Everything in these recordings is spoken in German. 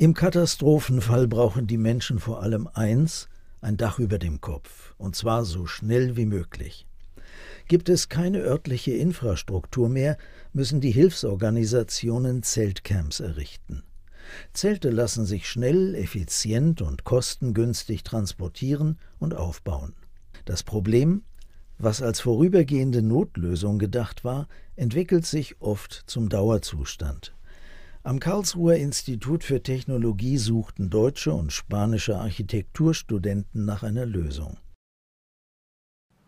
Im Katastrophenfall brauchen die Menschen vor allem eins, ein Dach über dem Kopf, und zwar so schnell wie möglich. Gibt es keine örtliche Infrastruktur mehr, müssen die Hilfsorganisationen Zeltcamps errichten. Zelte lassen sich schnell, effizient und kostengünstig transportieren und aufbauen. Das Problem, was als vorübergehende Notlösung gedacht war, entwickelt sich oft zum Dauerzustand. Am Karlsruher Institut für Technologie suchten deutsche und spanische Architekturstudenten nach einer Lösung.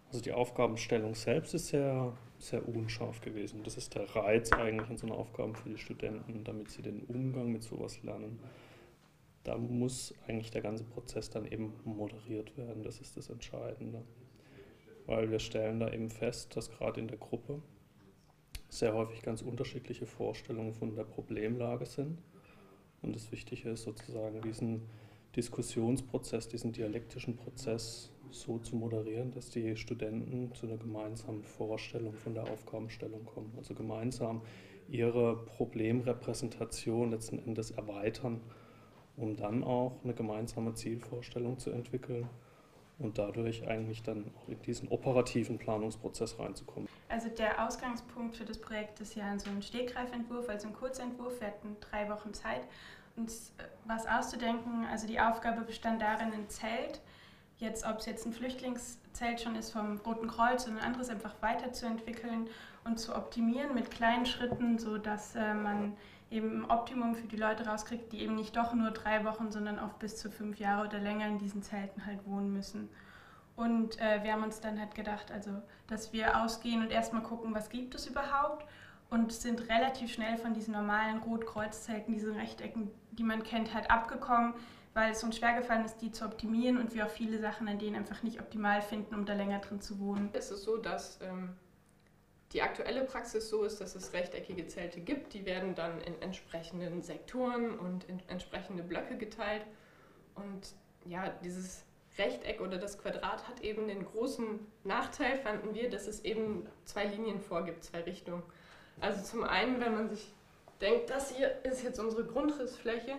Also die Aufgabenstellung selbst ist sehr, sehr unscharf gewesen. Das ist der Reiz eigentlich in so einer Aufgabe für die Studenten, damit sie den Umgang mit sowas lernen. Da muss eigentlich der ganze Prozess dann eben moderiert werden. Das ist das Entscheidende. Weil wir stellen da eben fest, dass gerade in der Gruppe sehr häufig ganz unterschiedliche Vorstellungen von der Problemlage sind. Und das Wichtige ist sozusagen diesen Diskussionsprozess, diesen dialektischen Prozess so zu moderieren, dass die Studenten zu einer gemeinsamen Vorstellung von der Aufgabenstellung kommen. Also gemeinsam ihre Problemrepräsentation letzten Endes erweitern, um dann auch eine gemeinsame Zielvorstellung zu entwickeln und dadurch eigentlich dann auch in diesen operativen Planungsprozess reinzukommen. Also der Ausgangspunkt für das Projekt ist ja so ein Stegreifentwurf, also ein Kurzentwurf. Wir hatten drei Wochen Zeit, uns äh, was auszudenken. Also die Aufgabe bestand darin, ein Zelt jetzt, ob es jetzt ein Flüchtlingszelt schon ist vom Roten Kreuz oder ein anderes, einfach weiterzuentwickeln und zu optimieren mit kleinen Schritten, sodass äh, man eben ein Optimum für die Leute rauskriegt, die eben nicht doch nur drei Wochen, sondern auch bis zu fünf Jahre oder länger in diesen Zelten halt wohnen müssen. Und äh, wir haben uns dann halt gedacht, also, dass wir ausgehen und erstmal gucken, was gibt es überhaupt und sind relativ schnell von diesen normalen Rotkreuzzelten, diesen Rechtecken, die man kennt, halt abgekommen weil es uns schwer gefallen ist, die zu optimieren und wir auch viele Sachen an denen einfach nicht optimal finden, um da länger drin zu wohnen. Es ist so, dass ähm, die aktuelle Praxis so ist, dass es rechteckige Zelte gibt. Die werden dann in entsprechenden Sektoren und in entsprechende Blöcke geteilt. Und ja, dieses Rechteck oder das Quadrat hat eben den großen Nachteil, fanden wir, dass es eben zwei Linien vorgibt, zwei Richtungen. Also zum einen, wenn man sich denkt, das hier ist jetzt unsere Grundrissfläche,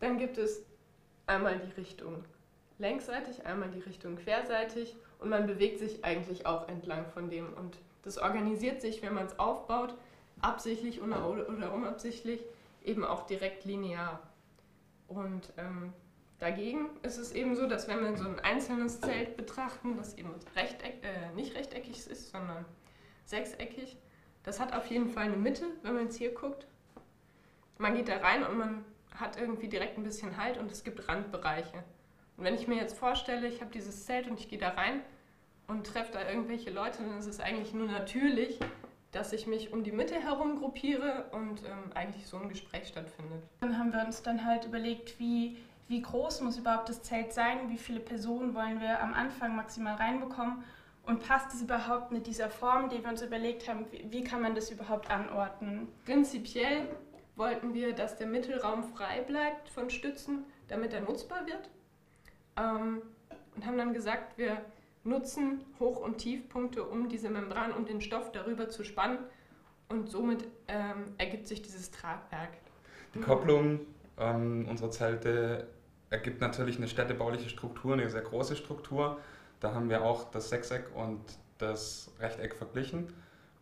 dann gibt es einmal die Richtung längsseitig, einmal die Richtung querseitig und man bewegt sich eigentlich auch entlang von dem. Und das organisiert sich, wenn man es aufbaut, absichtlich oder, unabsichtlich, eben auch direkt linear. Und ähm, dagegen ist es eben so, dass wenn wir so ein einzelnes Zelt betrachten, das eben rechteck, äh, nicht rechteckig ist, sondern sechseckig, das hat auf jeden Fall eine Mitte, wenn man jetzt hier guckt. Man geht da rein und man hat irgendwie direkt ein bisschen Halt und es gibt Randbereiche. Und wenn ich mir jetzt vorstelle, ich habe dieses Zelt und ich gehe da rein und treffe da irgendwelche Leute, dann ist es eigentlich nur natürlich, dass ich mich um die Mitte herum gruppiere und ähm, eigentlich so ein Gespräch stattfindet. Dann haben wir uns dann halt überlegt, wie, wie groß muss überhaupt das Zelt sein, wie viele Personen wollen wir am Anfang maximal reinbekommen und passt es überhaupt mit dieser Form, die wir uns überlegt haben, wie, wie kann man das überhaupt anordnen? Prinzipiell wollten wir, dass der Mittelraum frei bleibt von Stützen, damit er nutzbar wird. Ähm, und haben dann gesagt, wir nutzen Hoch- und Tiefpunkte, um diese Membran und den Stoff darüber zu spannen. Und somit ähm, ergibt sich dieses Tragwerk. Die Kopplung ähm, unserer Zelte ergibt natürlich eine städtebauliche Struktur, eine sehr große Struktur. Da haben wir auch das Sechseck und das Rechteck verglichen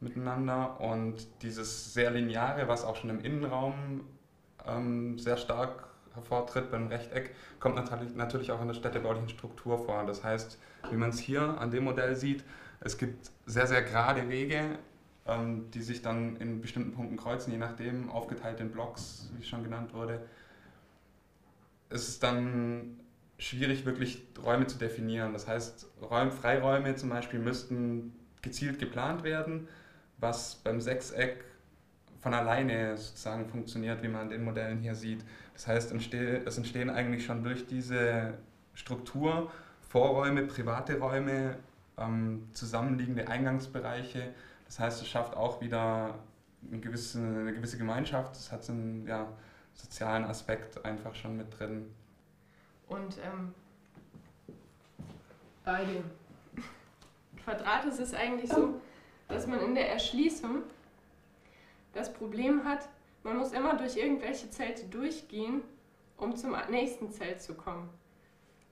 miteinander und dieses sehr lineare, was auch schon im Innenraum ähm, sehr stark hervortritt beim Rechteck, kommt natürlich, natürlich auch in der städtebaulichen Struktur vor. Das heißt, wie man es hier an dem Modell sieht, es gibt sehr, sehr gerade Wege, ähm, die sich dann in bestimmten Punkten kreuzen, je nachdem, aufgeteilt in Blocks, wie schon genannt wurde. Es ist dann schwierig, wirklich Räume zu definieren. Das heißt, Räum, Freiräume zum Beispiel müssten gezielt geplant werden was beim Sechseck von alleine sozusagen funktioniert, wie man in den Modellen hier sieht. Das heißt, es entstehen eigentlich schon durch diese Struktur Vorräume, private Räume, ähm, zusammenliegende Eingangsbereiche. Das heißt, es schafft auch wieder eine gewisse, eine gewisse Gemeinschaft. Es hat einen ja, sozialen Aspekt einfach schon mit drin. Und ähm, bei dem Quadrat ist es eigentlich so, dass man in der Erschließung das Problem hat, man muss immer durch irgendwelche Zelte durchgehen um zum nächsten Zelt zu kommen.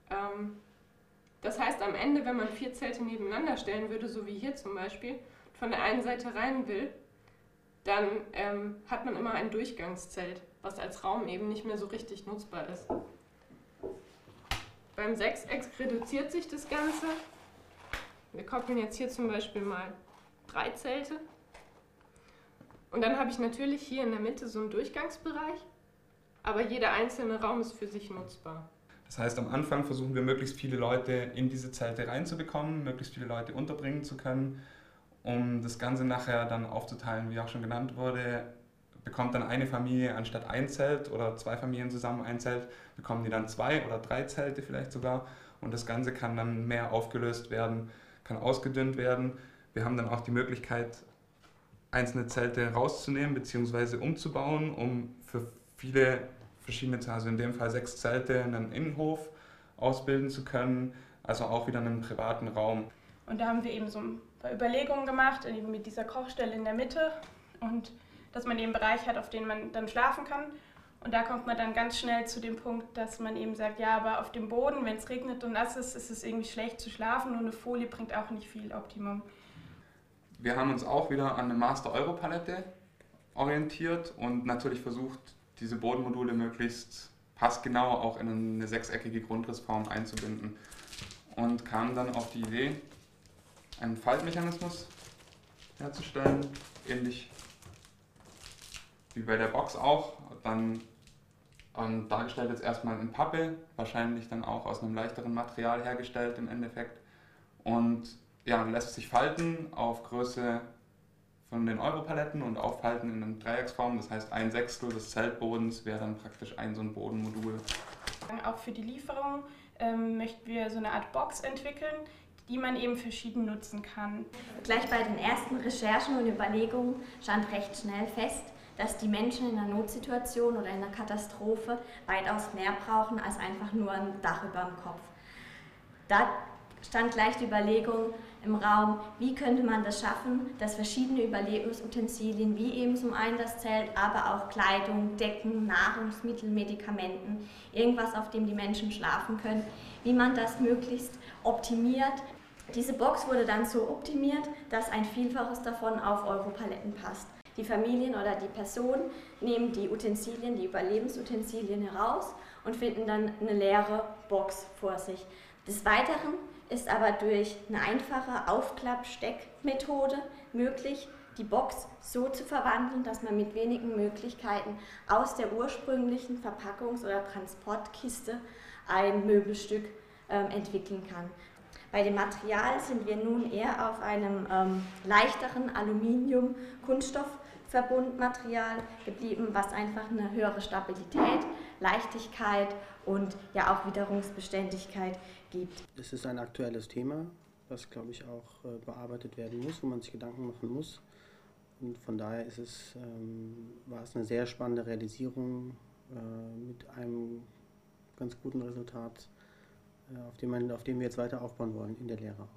Ähm, das heißt, am Ende, wenn man vier Zelte nebeneinander stellen würde, so wie hier zum Beispiel, von der einen Seite rein will, dann ähm, hat man immer ein Durchgangszelt, was als Raum eben nicht mehr so richtig nutzbar ist. Beim Sechseck reduziert sich das Ganze. Wir koppeln jetzt hier zum Beispiel mal drei Zelte. Und dann habe ich natürlich hier in der Mitte so einen Durchgangsbereich, aber jeder einzelne Raum ist für sich nutzbar. Das heißt, am Anfang versuchen wir möglichst viele Leute in diese Zelte reinzubekommen, möglichst viele Leute unterbringen zu können, um das Ganze nachher dann aufzuteilen, wie auch schon genannt wurde. Bekommt dann eine Familie anstatt ein Zelt oder zwei Familien zusammen ein Zelt, bekommen die dann zwei oder drei Zelte vielleicht sogar. Und das Ganze kann dann mehr aufgelöst werden, kann ausgedünnt werden. Wir haben dann auch die Möglichkeit, einzelne Zelte rauszunehmen bzw. umzubauen, um für viele verschiedene, also in dem Fall sechs Zelte, einen Innenhof ausbilden zu können, also auch wieder einen privaten Raum. Und da haben wir eben so ein paar Überlegungen gemacht, eben mit dieser Kochstelle in der Mitte und dass man eben einen Bereich hat, auf den man dann schlafen kann. Und da kommt man dann ganz schnell zu dem Punkt, dass man eben sagt, ja, aber auf dem Boden, wenn es regnet und nass ist, ist es irgendwie schlecht zu schlafen und eine Folie bringt auch nicht viel Optimum. Wir haben uns auch wieder an eine Master-Euro-Palette orientiert und natürlich versucht, diese Bodenmodule möglichst passgenau auch in eine sechseckige Grundrissform einzubinden. Und kam dann auf die Idee, einen Faltmechanismus herzustellen, ähnlich wie bei der Box auch. Dann ähm, dargestellt jetzt erstmal in Pappe, wahrscheinlich dann auch aus einem leichteren Material hergestellt im Endeffekt. Und ja, lässt sich falten auf Größe von den Europaletten und aufhalten in einer Dreiecksform. Das heißt, ein Sechstel des Zeltbodens wäre dann praktisch ein so ein Bodenmodul. Auch für die Lieferung ähm, möchten wir so eine Art Box entwickeln, die man eben verschieden nutzen kann. Gleich bei den ersten Recherchen und Überlegungen stand recht schnell fest, dass die Menschen in einer Notsituation oder in einer Katastrophe weitaus mehr brauchen als einfach nur ein Dach über dem Kopf. Da stand gleich die Überlegung, im Raum, wie könnte man das schaffen, dass verschiedene Überlebensutensilien wie eben zum einen das Zelt, aber auch Kleidung, Decken, Nahrungsmittel, Medikamenten, irgendwas, auf dem die Menschen schlafen können, wie man das möglichst optimiert. Diese Box wurde dann so optimiert, dass ein Vielfaches davon auf Europaletten passt. Die Familien oder die Personen nehmen die Utensilien, die Überlebensutensilien heraus und finden dann eine leere Box vor sich. Des Weiteren ist aber durch eine einfache Aufklappsteckmethode möglich, die Box so zu verwandeln, dass man mit wenigen Möglichkeiten aus der ursprünglichen Verpackungs- oder Transportkiste ein Möbelstück ähm, entwickeln kann. Bei dem Material sind wir nun eher auf einem ähm, leichteren Aluminium-Kunststoff-Verbundmaterial geblieben, was einfach eine höhere Stabilität, Leichtigkeit und ja auch Witterungsbeständigkeit gibt. Es ist ein aktuelles Thema, was, glaube ich, auch äh, bearbeitet werden muss, wo man sich Gedanken machen muss. Und von daher ist es, ähm, war es eine sehr spannende Realisierung äh, mit einem ganz guten Resultat, äh, auf, dem man, auf dem wir jetzt weiter aufbauen wollen in der Lehre.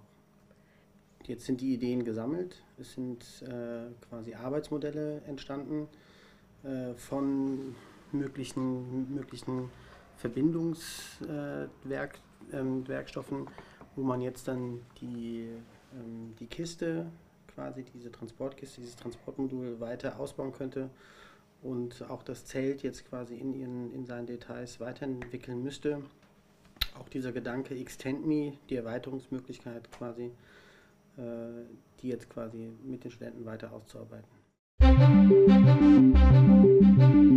Jetzt sind die Ideen gesammelt, es sind äh, quasi Arbeitsmodelle entstanden äh, von möglichen, möglichen Verbindungswerk, ähm, Werkstoffen, wo man jetzt dann die, ähm, die Kiste, quasi diese Transportkiste, dieses Transportmodul weiter ausbauen könnte und auch das Zelt jetzt quasi in, ihren, in seinen Details weiterentwickeln müsste. Auch dieser Gedanke Extend Me, die Erweiterungsmöglichkeit quasi, äh, die jetzt quasi mit den Studenten weiter auszuarbeiten.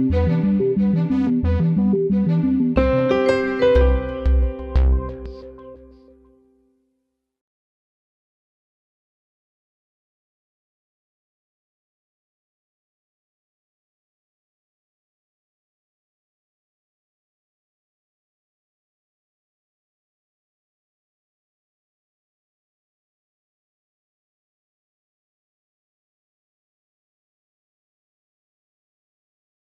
Musik